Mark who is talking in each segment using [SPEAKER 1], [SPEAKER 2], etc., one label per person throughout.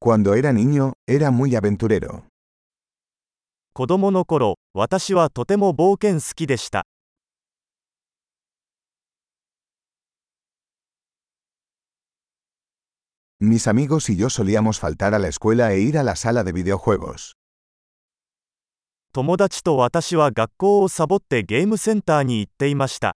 [SPEAKER 1] Cuando era niño, era muy aventurero.
[SPEAKER 2] 子供の頃、私はとても冒険好きでした。
[SPEAKER 1] Mis amigos y yo solíamos faltar a la escuela e ir a la sala de videojuegos.
[SPEAKER 2] 友達と私は学校をサボってゲームセンターに行っていました。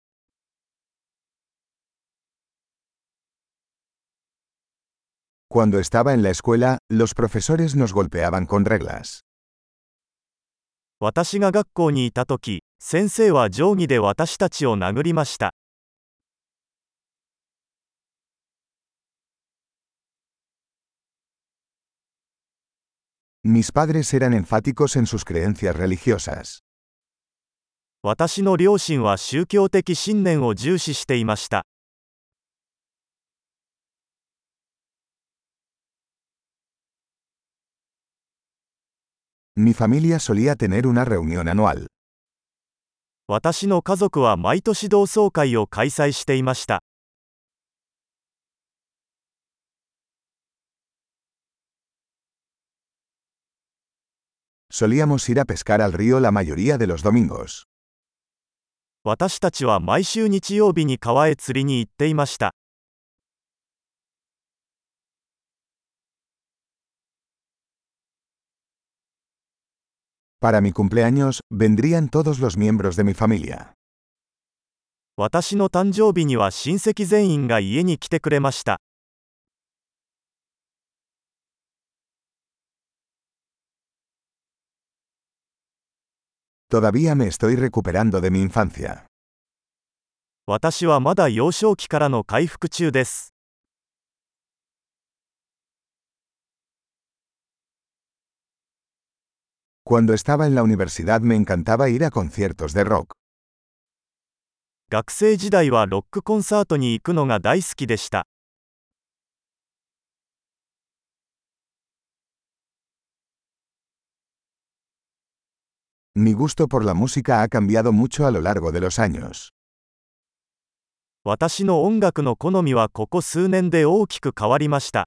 [SPEAKER 1] Cuando estaba en la escuela, los profesores nos golpeaban con reglas.
[SPEAKER 2] 私が学校にいた時、先生は定規で私たちを殴りました。
[SPEAKER 1] Mis padres eran enfáticos en sus creencias religiosas.
[SPEAKER 2] 私の両親は宗教的信念を重視していました。
[SPEAKER 1] Mi familia solía tener una reunión anual.
[SPEAKER 2] 私の家族は毎年同窓会を開催していました。
[SPEAKER 1] Solíamos ir a pescar al río la mayoría de los domingos.
[SPEAKER 2] 私たちは毎週日曜日に川へ釣りに行っていました。
[SPEAKER 1] Para mi cumpleaños, vendrían todos los miembros de mi familia.
[SPEAKER 2] 私の誕生日には親戚全員が家に来てくれました。
[SPEAKER 1] Todavía me estoy recuperando de mi infancia.
[SPEAKER 2] 私はまだ幼少期からの回復中です。
[SPEAKER 1] Cuando estaba en la universidad me encantaba ir a conciertos de rock.
[SPEAKER 2] 学生時代はロックコンサートに行くのが大好きでした。
[SPEAKER 1] Mi gusto por la música ha cambiado mucho a lo largo de los años.
[SPEAKER 2] 私の音楽の好みはここ数年で大きく変わりました。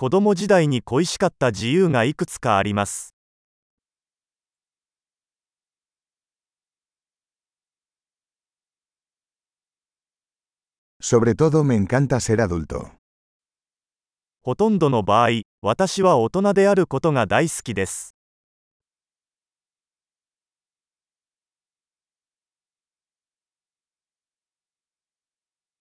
[SPEAKER 2] 子供時代に恋しかった自由がいくつかありますほとんどの場合、私は大人であることが大好きです。